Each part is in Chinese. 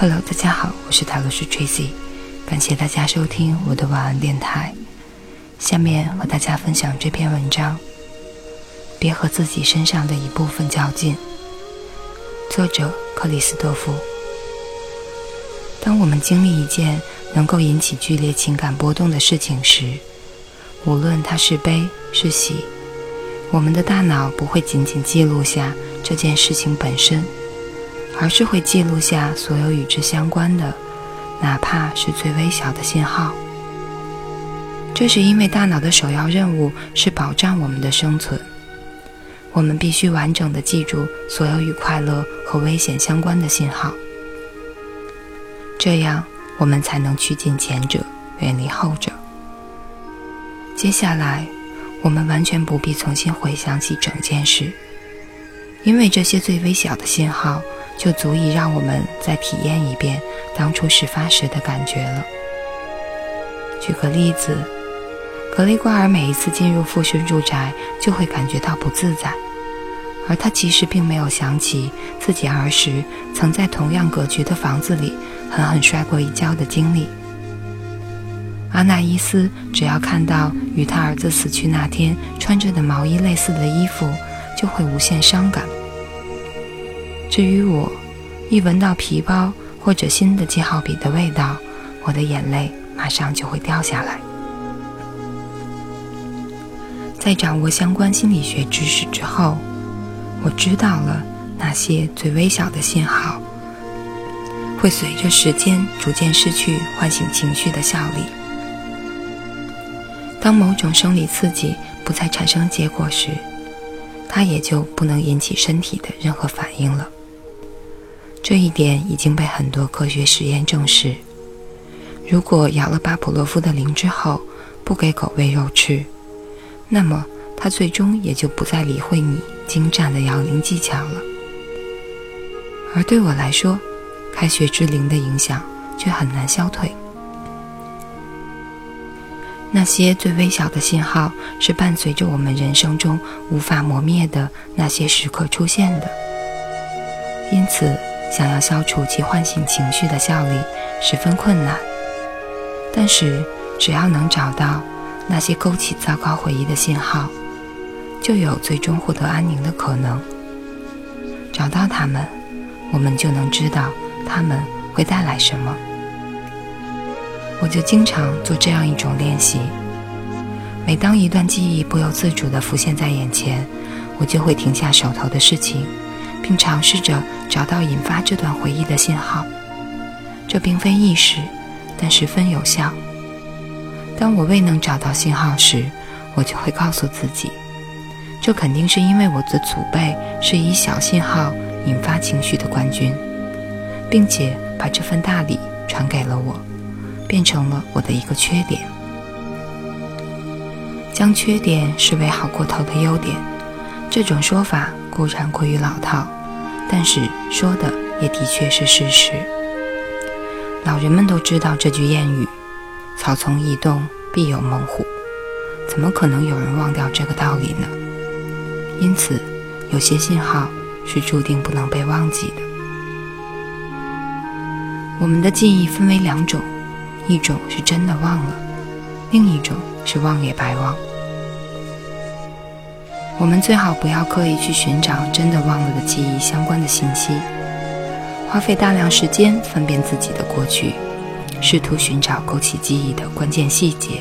Hello，大家好，我是塔罗斯 Tracy，感谢大家收听我的晚安电台。下面和大家分享这篇文章：别和自己身上的一部分较劲。作者克里斯多夫。当我们经历一件能够引起剧烈情感波动的事情时，无论它是悲是喜，我们的大脑不会仅仅记录下这件事情本身。而是会记录下所有与之相关的，哪怕是最微小的信号。这是因为大脑的首要任务是保障我们的生存。我们必须完整的记住所有与快乐和危险相关的信号，这样我们才能趋近前者，远离后者。接下来，我们完全不必重新回想起整件事，因为这些最微小的信号。就足以让我们再体验一遍当初事发时的感觉了。举个例子，格雷瓜尔每一次进入富士住宅就会感觉到不自在，而他其实并没有想起自己儿时曾在同样格局的房子里狠狠摔过一跤的经历。阿纳伊斯只要看到与他儿子死去那天穿着的毛衣类似的衣服，就会无限伤感。至于我，一闻到皮包或者新的记号笔的味道，我的眼泪马上就会掉下来。在掌握相关心理学知识之后，我知道了那些最微小的信号会随着时间逐渐失去唤醒情绪的效力。当某种生理刺激不再产生结果时，它也就不能引起身体的任何反应了。这一点已经被很多科学实验证实。如果咬了巴甫洛夫的灵之后不给狗喂肉吃，那么它最终也就不再理会你精湛的摇铃技巧了。而对我来说，开学之灵的影响却很难消退。那些最微小的信号是伴随着我们人生中无法磨灭的那些时刻出现的，因此。想要消除其唤醒情绪的效力十分困难，但是只要能找到那些勾起糟糕回忆的信号，就有最终获得安宁的可能。找到它们，我们就能知道他们会带来什么。我就经常做这样一种练习：每当一段记忆不由自主地浮现在眼前，我就会停下手头的事情。并尝试着找到引发这段回忆的信号，这并非易事，但十分有效。当我未能找到信号时，我就会告诉自己，这肯定是因为我的祖辈是以小信号引发情绪的冠军，并且把这份大礼传给了我，变成了我的一个缺点。将缺点视为好过头的优点，这种说法。固然过于老套，但是说的也的确是事实。老人们都知道这句谚语：“草丛一动，必有猛虎。”怎么可能有人忘掉这个道理呢？因此，有些信号是注定不能被忘记的。我们的记忆分为两种，一种是真的忘了，另一种是忘也白忘。我们最好不要刻意去寻找真的忘了的记忆相关的信息，花费大量时间分辨自己的过去，试图寻找勾起记忆的关键细节。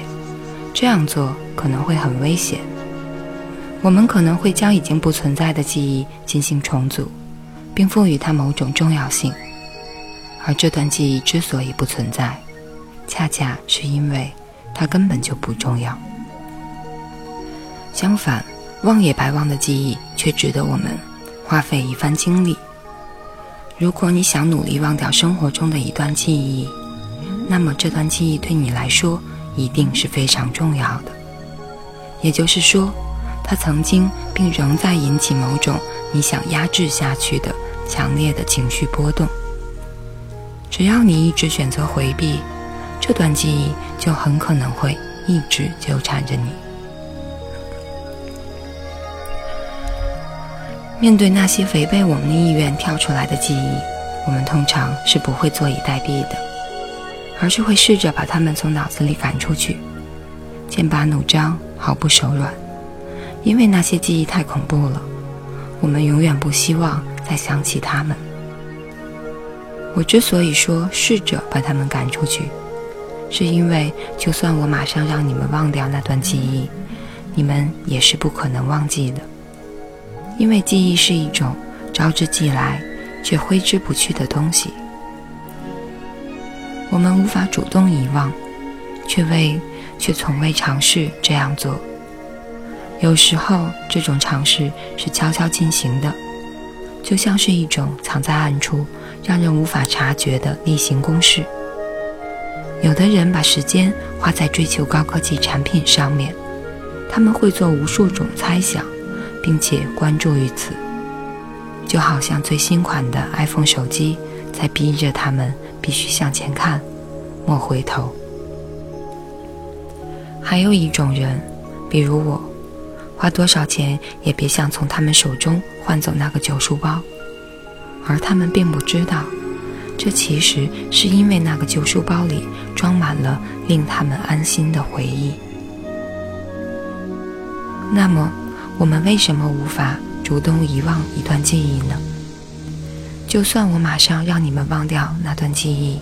这样做可能会很危险。我们可能会将已经不存在的记忆进行重组，并赋予它某种重要性。而这段记忆之所以不存在，恰恰是因为它根本就不重要。相反。忘也白忘的记忆，却值得我们花费一番精力。如果你想努力忘掉生活中的一段记忆，那么这段记忆对你来说一定是非常重要的。也就是说，它曾经并仍在引起某种你想压制下去的强烈的情绪波动。只要你一直选择回避，这段记忆就很可能会一直纠缠着你。面对那些违背我们的意愿跳出来的记忆，我们通常是不会坐以待毙的，而是会试着把他们从脑子里赶出去，剑拔弩张，毫不手软。因为那些记忆太恐怖了，我们永远不希望再想起他们。我之所以说试着把他们赶出去，是因为就算我马上让你们忘掉那段记忆，你们也是不可能忘记的。因为记忆是一种招之即来却挥之不去的东西，我们无法主动遗忘，却未却从未尝试这样做。有时候，这种尝试是悄悄进行的，就像是一种藏在暗处。让人无法察觉的例行公事。有的人把时间花在追求高科技产品上面，他们会做无数种猜想，并且关注于此，就好像最新款的 iPhone 手机在逼着他们必须向前看，莫回头。还有一种人，比如我，花多少钱也别想从他们手中换走那个旧书包。而他们并不知道，这其实是因为那个旧书包里装满了令他们安心的回忆。那么，我们为什么无法主动遗忘一段记忆呢？就算我马上让你们忘掉那段记忆，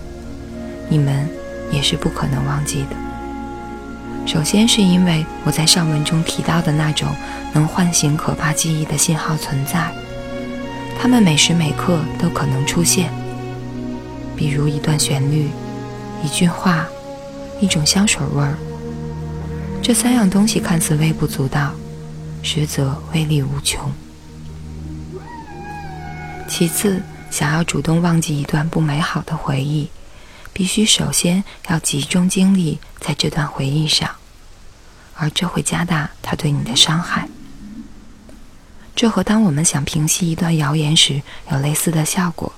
你们也是不可能忘记的。首先，是因为我在上文中提到的那种能唤醒可怕记忆的信号存在。它们每时每刻都可能出现，比如一段旋律、一句话、一种香水味儿。这三样东西看似微不足道，实则威力无穷。其次，想要主动忘记一段不美好的回忆，必须首先要集中精力在这段回忆上，而这会加大它对你的伤害。这和当我们想平息一段谣言时有类似的效果。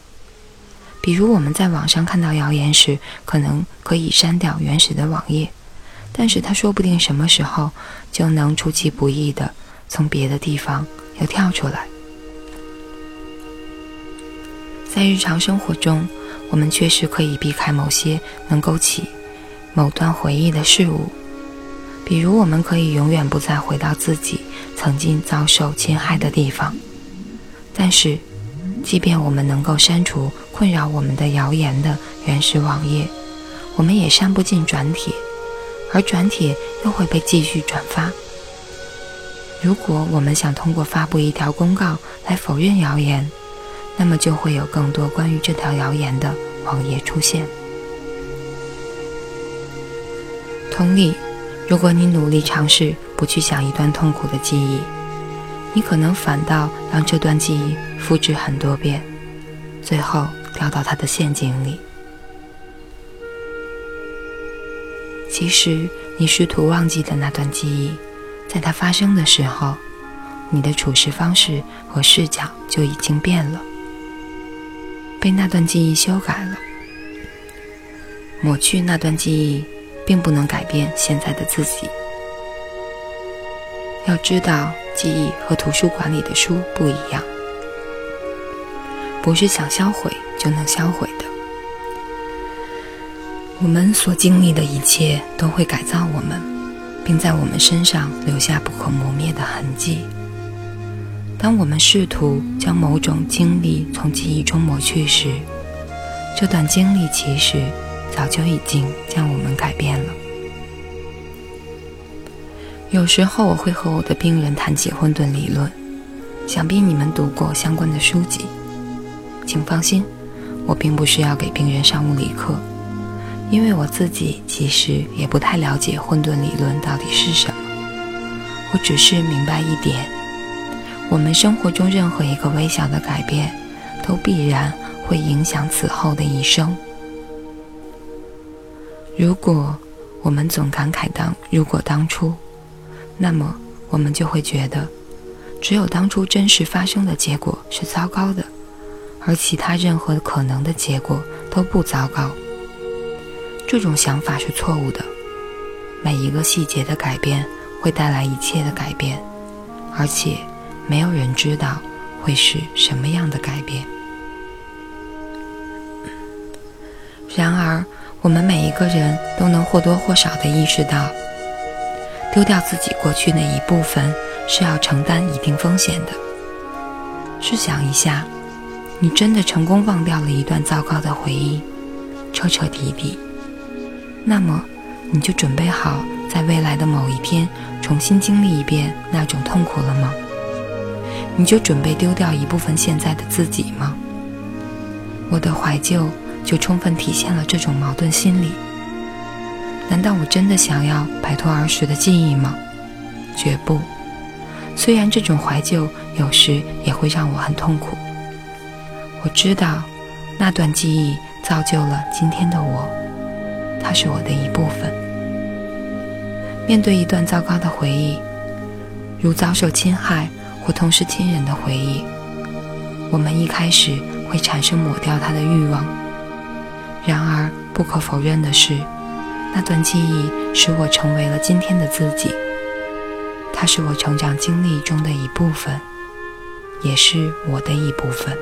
比如我们在网上看到谣言时，可能可以删掉原始的网页，但是它说不定什么时候就能出其不意的从别的地方又跳出来。在日常生活中，我们确实可以避开某些能勾起某段回忆的事物。比如，我们可以永远不再回到自己曾经遭受侵害的地方。但是，即便我们能够删除困扰我们的谣言的原始网页，我们也删不尽转帖，而转帖又会被继续转发。如果我们想通过发布一条公告来否认谣言，那么就会有更多关于这条谣言的网页出现。同理。如果你努力尝试不去想一段痛苦的记忆，你可能反倒让这段记忆复制很多遍，最后掉到他的陷阱里。其实，你试图忘记的那段记忆，在它发生的时候，你的处事方式和视角就已经变了，被那段记忆修改了，抹去那段记忆。并不能改变现在的自己。要知道，记忆和图书馆里的书不一样，不是想销毁就能销毁的。我们所经历的一切都会改造我们，并在我们身上留下不可磨灭的痕迹。当我们试图将某种经历从记忆中抹去时，这段经历其实。早就已经将我们改变了。有时候我会和我的病人谈起混沌理论，想必你们读过相关的书籍。请放心，我并不是要给病人上物理课，因为我自己其实也不太了解混沌理论到底是什么。我只是明白一点：我们生活中任何一个微小的改变，都必然会影响此后的一生。如果我们总感慨当如果当初，那么我们就会觉得，只有当初真实发生的结果是糟糕的，而其他任何可能的结果都不糟糕。这种想法是错误的。每一个细节的改变会带来一切的改变，而且没有人知道会是什么样的改变。然而，我们每一个人都能或多或少地意识到，丢掉自己过去那一部分是要承担一定风险的。试想一下，你真的成功忘掉了一段糟糕的回忆，彻彻底底，那么你就准备好在未来的某一天重新经历一遍那种痛苦了吗？你就准备丢掉一部分现在的自己吗？我的怀旧就充分体现了这种矛盾心理。难道我真的想要摆脱儿时的记忆吗？绝不。虽然这种怀旧有时也会让我很痛苦。我知道，那段记忆造就了今天的我，它是我的一部分。面对一段糟糕的回忆，如遭受侵害。或痛失亲人的回忆，我们一开始会产生抹掉它的欲望。然而，不可否认的是，那段记忆使我成为了今天的自己。它是我成长经历中的一部分，也是我的一部分。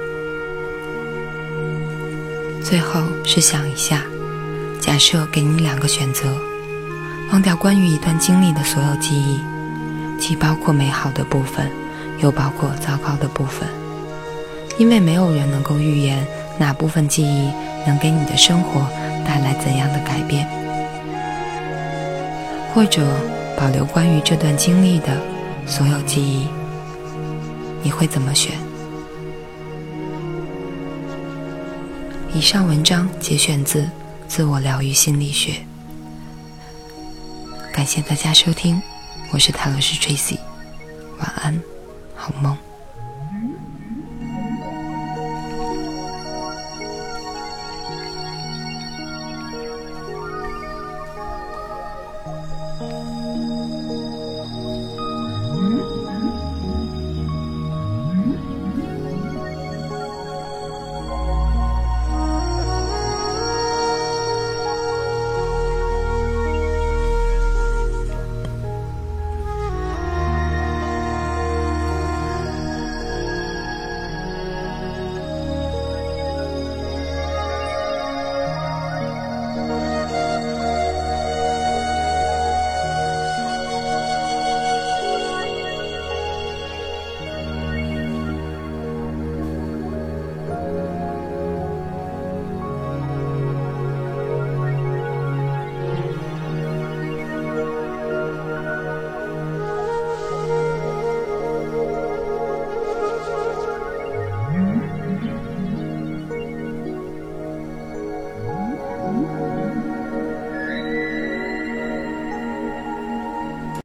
最后，试想一下，假设给你两个选择：忘掉关于一段经历的所有记忆，既包括美好的部分。又包括糟糕的部分，因为没有人能够预言哪部分记忆能给你的生活带来怎样的改变，或者保留关于这段经历的所有记忆，你会怎么选？以上文章节选自《自我疗愈心理学》，感谢大家收听，我是塔罗斯 Tracy，晚安。好梦。